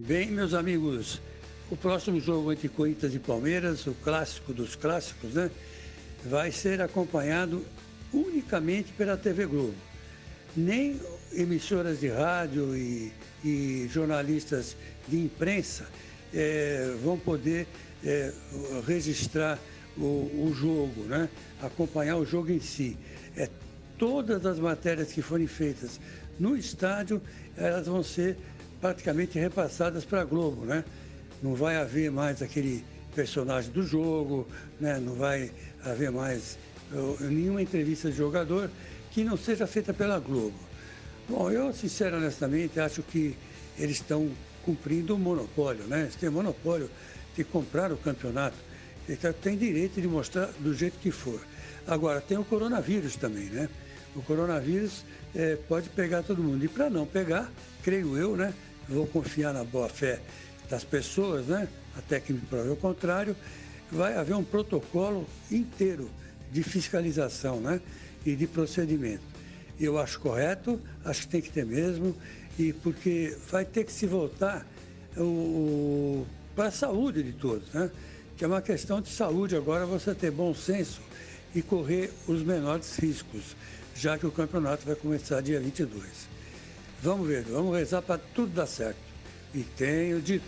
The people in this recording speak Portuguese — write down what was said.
Bem, meus amigos, o próximo jogo entre Corinthians e Palmeiras, o clássico dos clássicos, né? Vai ser acompanhado unicamente pela TV Globo. Nem emissoras de rádio e, e jornalistas de imprensa é, vão poder é, registrar o, o, jogo, né? acompanhar o jogo em si. É, todas as matérias que forem feitas no estádio, elas vão ser praticamente repassadas para a Globo. Né? Não vai haver mais aquele personagem do jogo, né? não vai haver mais nenhuma entrevista de jogador que não seja feita pela Globo. Bom, eu, sinceramente, honestamente, acho que eles estão cumprindo o monopólio, né? Eles têm monopólio de comprar o campeonato. Então tem direito de mostrar do jeito que for. Agora, tem o coronavírus também, né? O coronavírus é, pode pegar todo mundo. E para não pegar, creio eu, né? Vou confiar na boa fé das pessoas, né? Até que me prove o contrário, vai haver um protocolo inteiro de fiscalização, né? E de procedimento. Eu acho correto, acho que tem que ter mesmo, e porque vai ter que se voltar o, o para a saúde de todos, né? Que é uma questão de saúde agora você ter bom senso e correr os menores riscos, já que o campeonato vai começar dia 22. Vamos ver, vamos rezar para tudo dar certo. E tenho dito.